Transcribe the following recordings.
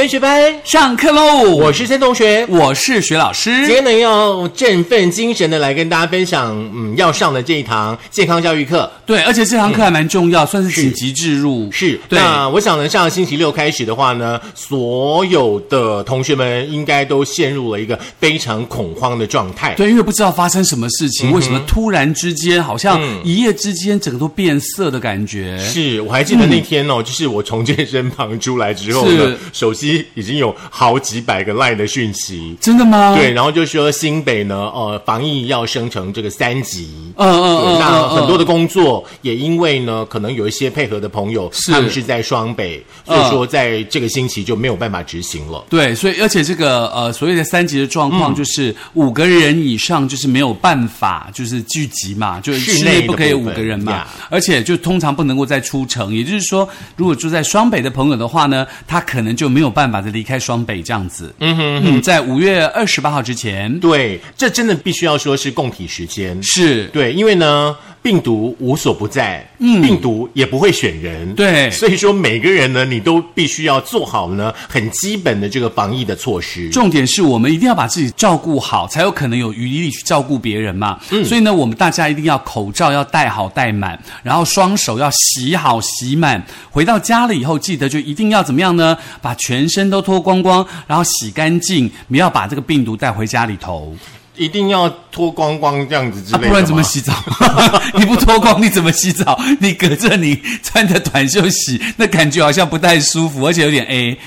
三学班上课喽！我是森同学，我是徐老师。今天呢要振奋精神的来跟大家分享，嗯，要上的这一堂健康教育课。对，而且这堂课还蛮重要，算是紧急置入。是，对那我想呢，上星期六开始的话呢，所有的同学们应该都陷入了一个非常恐慌的状态。对，因为不知道发生什么事情，为什么突然之间好像一夜之间整个都变色的感觉？是我还记得那天哦，就是我从健身房出来之后手机已经有好几百个 LINE 的讯息。真的吗？对，，然后就说新北呢，呃，防疫要升成这个三级。嗯嗯嗯，那很多的的工作也因为呢，可能有一些配合的朋友，他们是在双北，所以说在这个星期就没有办法执行了。对，所以而且这个呃所谓的三级的状嗯况，就是五个人以上就是没有办法就是聚集嘛，就室室内不可以五个人嘛，而且就通常不能够再出城，也就是说，如果住在双北的朋友的话呢，他可能就没有办法再离开双北这样子。嗯哼嗯，在五月二十八号之前对，这真的必须要说是供体时间。是。对，因为呢，病毒无所不在，嗯，病毒也不会选人，对所以说每个人呢，你都必须要做好呢很基本的这个防疫的措施。重点是我们一定要把自己照顾好，才有可能有余力去照顾别人嘛。嗯所以呢，我们大家一定要口罩要戴好戴满，然后双手要洗好洗满。回到家了以后，记得就一定要怎么样呢？把全身都脱光光，然后洗干净，不要把这个病毒带回家里头一定要脱光光这样子之啊，类的、不然怎么？洗澡？你不脱光你怎么洗澡？你隔着你穿着短袖洗，那感觉好像不太舒服，而且有点 A。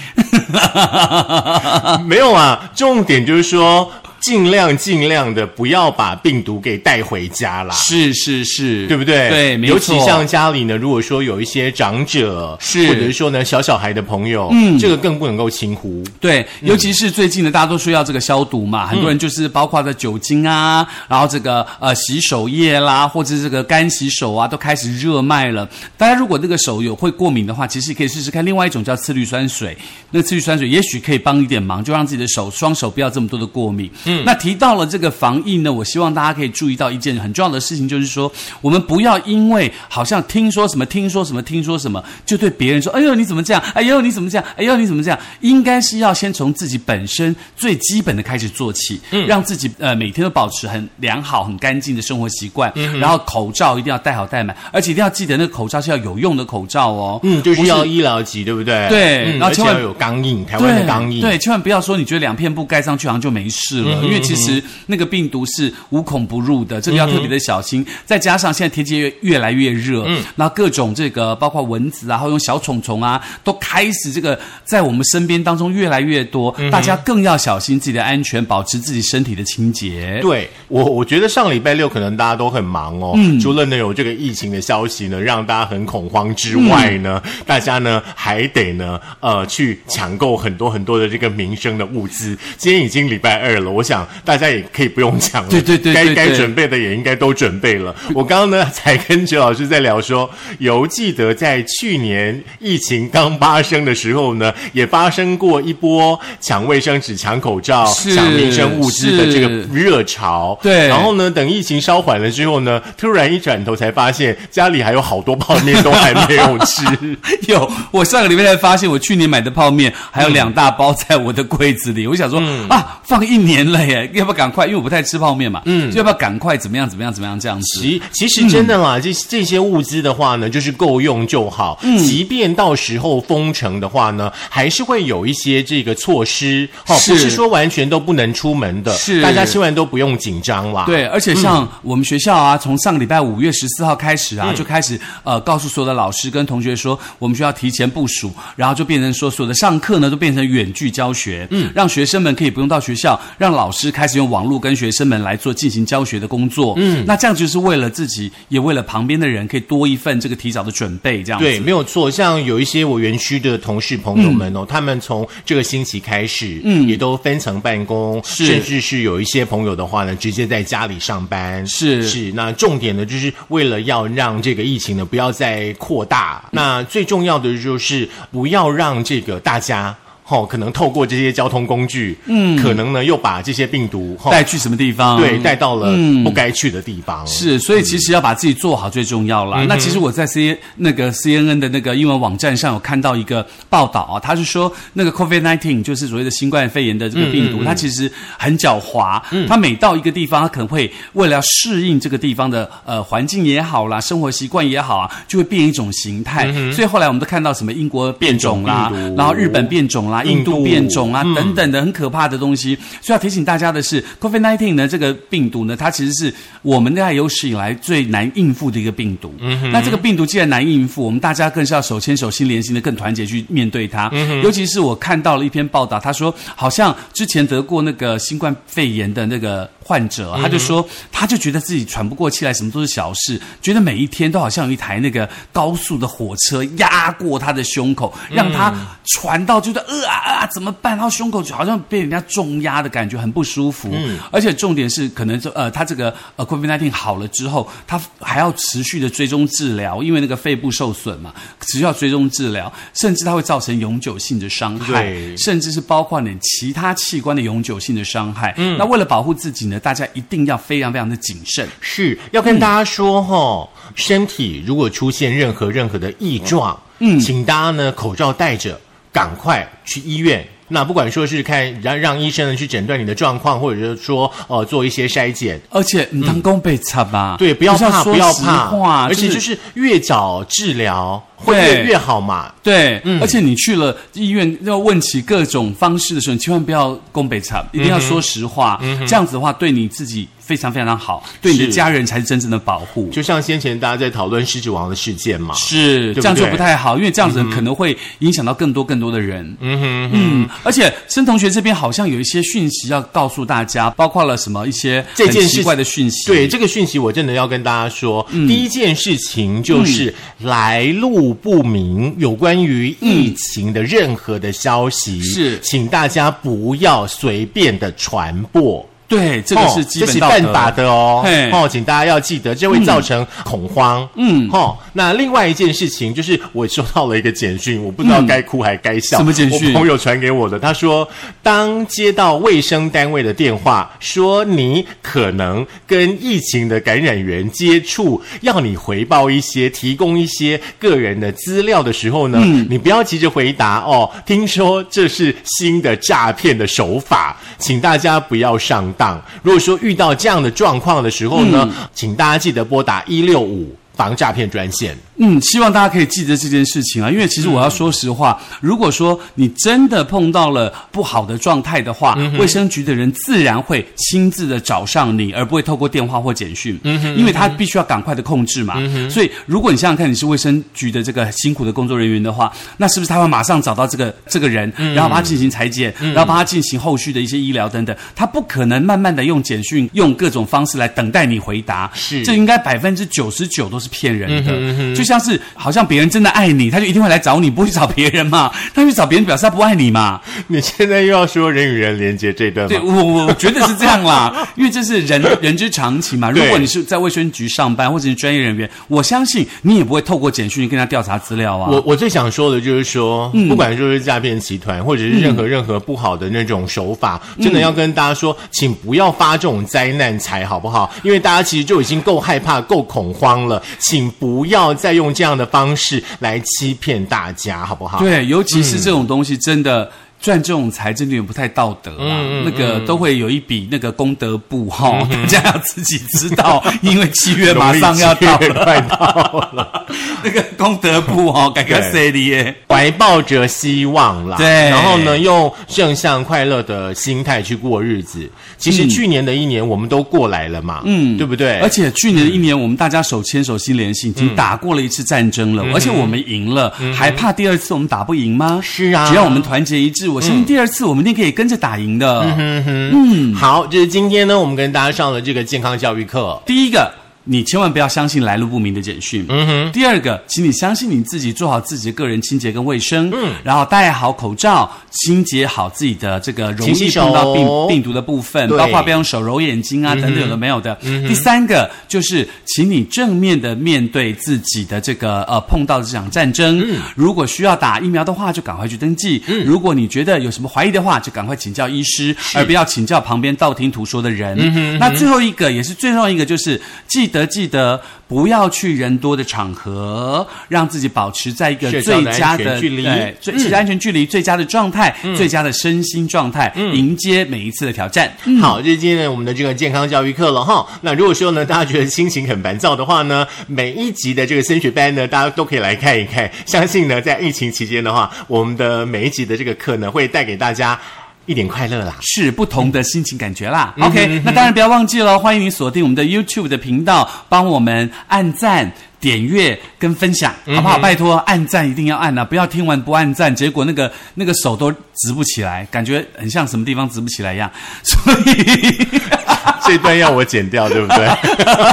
没有啊，重点就是说，尽量尽量的不要把病毒给带回家啦。是是是，对不对？对，没错尤其像家里呢，如果说有一些长者，是或者是说呢小小孩的朋友，嗯，这个更不能够轻忽。对，尤其是最近呢，大家都说要这个消毒嘛，很多人就是包括的酒精啊，然后这个呃洗手液啦，或者是这个干洗手啊，都开始热卖了。大家如果那个手有会过敏的话，其实可以试试看另外一种叫次氯酸水，那次氯酸水也许可以帮一点忙，就让自己的手双手不要这么多的过敏。嗯，那提到了这个防疫呢，我希望大家可以注意到一件很重要的事情，就是说我们不要因为好像听说什么、听说什么、听说什么，就对别人说：“哎呦你怎么这样？哎呦你怎么这样？哎呦你怎么这样？”应该是要先从自己本身最基本的开始做起，嗯，让自己呃每天都保持很良好、很干净的生活习惯，嗯，然后口罩一定要戴好戴满，而且一定要记得那个口罩是要有用的口罩哦，嗯，就是不要医疗级，对不对？对嗯然后千万要有钢印，台湾的钢印。对，千万不要说你觉得两片布盖上去好像就没事了，因为其实那个病毒是无孔不入的，这个要特别的小心。再加上现在天气越越来越热，嗯，那各种这个包括蚊子啊，还有小虫虫啊，都开始这个在我们身边当中越来越多，大家更要小心自己的安全，保持自己身体的清洁。对我，我觉得上礼拜六可能大家都很忙哦。嗯除了呢有这个疫情的消息呢，让大家很恐慌之外呢，嗯大家呢还得呢呃去抢购很多很多的这个民生的物资。今天已经礼拜二了，我想大家也可以不用抢了。对对对该对对该准备的也应该都准备了。我刚刚呢才跟哲老师在聊说，犹记得在去年疫情刚发生的时候呢，也发生过一波抢卫生纸、抢口罩、抢民生物资的这个热潮。对然后呢，等疫情稍缓了之后呢，突然一转头才发现家里还有好多泡面都还没有吃。有，我上个礼拜才发现，我去年买的泡面还有两大包在我的柜子里。我想说、啊，放一年了耶，要不要赶快？因为我不太吃泡面嘛，嗯，就要不要赶快怎么样怎么样怎么样这样子？其其实真的啦，这这些物资的话呢，就是够用就好。嗯即便到时候封城的话呢，还是会有一些这个措施，哦，不是说完全都不能出门的。是大家千万都不用紧张啦。对，而且像我们学校啊，从上个礼拜五月十四号开始啊，就开始呃告诉所有的老师跟同学说，我们需要提前部署，然后就变成说所有的上课呢都变成远距教学，嗯，让学生们可以不用到学校，让老师开始用网络跟学生们来做进行教学的工作，嗯，那这样就是为了自己，也为了旁边的人，可以多一份这个提早的准备，这样子。对，没有错。像有一些我园区的同事朋友们哦，他们从这个星期开始，嗯，也都分层办公，甚至是有一些朋友的话呢，直接在家里上班。是是，那重点呢，就是为了要让这个疫情呢不要再扩大。那最重要的就是不要让这个大家。吼、可能透过这些交通工具，嗯，可能呢又把这些病毒吼带去什么地方？对带到了不该去的地方。是，所以其实要把自己做好最重要了。那其实我在 C 那个 CNN 的那个英文网站上有看到一个报道啊，他是说那个 COVID-19 就是所谓的新冠肺炎的这个病毒，它其实很狡猾。它每到一个地方，它可能会为了要适应这个地方的呃环境也好啦，生活习惯也好啊，就会变一种形态。所以后来我们都看到什么英国变种啦然后日本变种啦，印印度度变种啊等等的很可怕的东西。所以要提醒大家的是，COVID-19 呢这个病毒呢，它其实是我们在有史以来最难应付的一个病毒。嗯那这个病毒既然难应付，我们大家更是要手牵手、心连心的更团结去面对它。嗯尤其是我看到了一篇报道，他说好像之前得过那个新冠肺炎的那个患者，他就说他就觉得自己喘不过气来，什么都是小事，觉得每一天都好像有一台那个高速的火车压过他的胸口，让他传到觉得呃啊啊怎么办？然后胸口就好像被人家重压的感觉，很不舒服。而且重点是，可能这呃他这个呃 COVID-19 好了之后，他还要持续的追踪治疗，因为那个肺部受损嘛，持续要追踪治疗，甚至它会造成永久性的伤害，对甚至是包括你其他器官的永久性的伤害。嗯，那为了保护自己呢，大家一定要非常非常的谨慎。是要跟大家说哈、身体如果出现任何任何的异状，嗯，请大家呢口罩戴着，赶快去医院。那不管说是看让让医生呢去诊断你的状况，或者是说呃做一些筛检，而且你当工被插吧，对，不要怕，不要怕，而且就是越早治疗会越越好嘛。对，嗯而且你去了医院要问起各种方式的时候，你千万不要攻北茶，一定要说实话。这样子的话，对你自己非常非常好，对你的家人才是真正的保护。就像先前大家在讨论狮子王的事件嘛，是这样就不太好，因为这样子可能会影响到更多更多的人。嗯哼嗯，而且申同学这边好像有一些讯息要告诉大家，包括了什么一些这件事很奇怪的讯息。对这个讯息，我真的要跟大家说，嗯第一件事情就是来路不明，有关于疫情的任何的消息，是请大家不要随便的传播。对，这个哦是基本道德的哦嘿。哦，请大家要记得，这会造成恐慌。嗯，哦，那另外一件事情就是，我收到了一个简讯，我不知道该哭还该笑。什么简讯我朋友传给我的，他说，当接到卫生单位的电话，说你可能跟疫情的感染源接触，要你回报一些、提供一些个人的资料的时候呢，你不要急着回答哦。听说这是新的诈骗的手法，请大家不要上当。如果说遇到这样的状况的时候呢，请大家记得拨打一六五防诈骗专线。嗯，希望大家可以记得这件事情啊，因为其实我要说实话，如果说你真的碰到了不好的状态的话，卫生局的人自然会亲自的找上你，而不会透过电话或简讯，因为他必须要赶快的控制嘛。所以，如果你想想看，你是卫生局的这个辛苦的工作人员的话，那是不是他会马上找到这个这个人，然后帮他进行裁剪，然后帮他进行后续的一些医疗等等？他不可能慢慢的用简讯，用各种方式来等待你回答，是。这应该百分之九十九都是骗人的，就像是好像别人真的爱你，他就一定会来找你，不会去找别人嘛？他去找别人表示他不爱你嘛？你现在又要说人与人连接这段对吗？我我觉得是这样啦，因为这是人人之常情嘛。如果你是在卫生局上班或者是专业人员，我相信你也不会透过简讯跟他调查资料啊。我我最想说的就是说，嗯不管说是诈骗集团，或者是任何任何不好的那种手法，真的要跟大家说，请不要发这种灾难财，好不好？因为大家其实就已经够害怕、够恐慌了，请不要再用这样的方式来欺骗大家，好不好？对，尤其是这种东西，真的。赚这种财真的有点不太道德啊，那个都会有一笔那个功德簿哈、大家要自己知道，因为七月马上要到了，快到了，那个功德簿哈、改个对。C 的耶，怀抱着希望啦，对。然后呢，用正向快乐的心态去过日子。其实去年的一年我们都过来了嘛，嗯，对不对？而且去年的一年，我们大家手牵手、心连心，已经打过了一次战争了，而且我们赢了，还怕第二次我们打不赢吗？是啊。只要我们团结一致，我相信第二次我们一定可以跟着打赢的。嗯哼哼，嗯，好，这是今天呢，我们跟大家上了这个健康教育课。第一个，你千万不要相信来路不明的简讯。嗯哼。第二个，请你相信你自己，做好自己的个人清洁跟卫生。嗯。然后戴好口罩，清洁好自己的这个容易碰到病病毒的部分，包括不要用手揉眼睛啊、等等有的没有的。第三个就是，请你正面的面对自己的这个呃碰到的这场战争。如果需要打疫苗的话，就赶快去登记。如果你觉得有什么怀疑的话，就赶快请教医师，而不要请教旁边道听途说的人。那最后一个也是最重要一个，就是记得记得不要去人多的场合，让自己保持在一个最佳的距离对最安全距离、最佳的状态、最佳的身心状态，迎接每一次的挑战。好，这是今天我们的这个健康教育课了哈。那如果说呢，大家觉得心情很烦躁的话呢，每一集的这个升学班呢，大家都可以来看一看。相信呢，在疫情期间的话，我们的每一集的这个课呢，会带给大家一点快乐啦。是不同的心情感觉啦。OK，那当然不要忘记了，欢迎你锁定我们的 YouTube 的频道，帮我们按赞。点阅跟分享，好不好？拜托，按赞一定要按啊！不要听完不按赞，结果那个那个手都直不起来，感觉很像什么地方直不起来一样。所以 这段要我剪掉，对不对？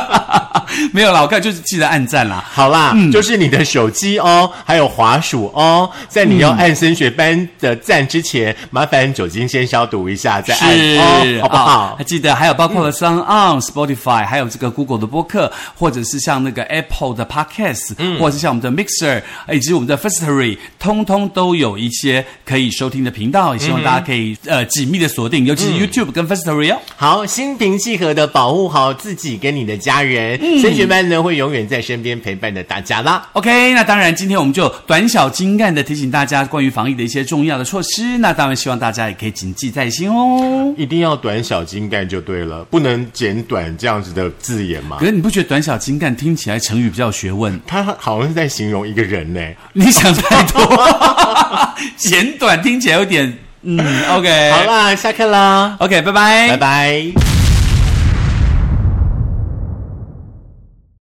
没有啦，我看就是记得按赞啦。好啦，就是你的手机哦，还有滑鼠哦，在你要按升学班的赞之前，麻烦酒精先消毒一下，再按是，哦，好不好啊？还记得还有包括了 Sound On、Spotify，还有这个 Google 的播客，或者是像那个 Apple 的 Podcast，、或者是像我们的 Mixer，以及我们的 Firstory，通通都有一些可以收听的频道，也希望大家可以、呃紧密的锁定，尤其是 YouTube 跟 Firstory 哦。好，心平气和的保护好自己跟你的家人，升学班呢会永远在身边陪伴着大家啦。OK，那当然，今天我们就短小精干的提醒大家关于防疫的一些重要的措施。那当然，希望大家也可以谨记在心哦。一定要短小精干就对了，不能简短这样子的字眼嘛可。是你不觉得短小精干听起来成语比较有学问？他好像是在形容一个人呢。你想太多，简短听起来有点嗯，OK，好啦，下课啦，，OK，拜拜，拜拜。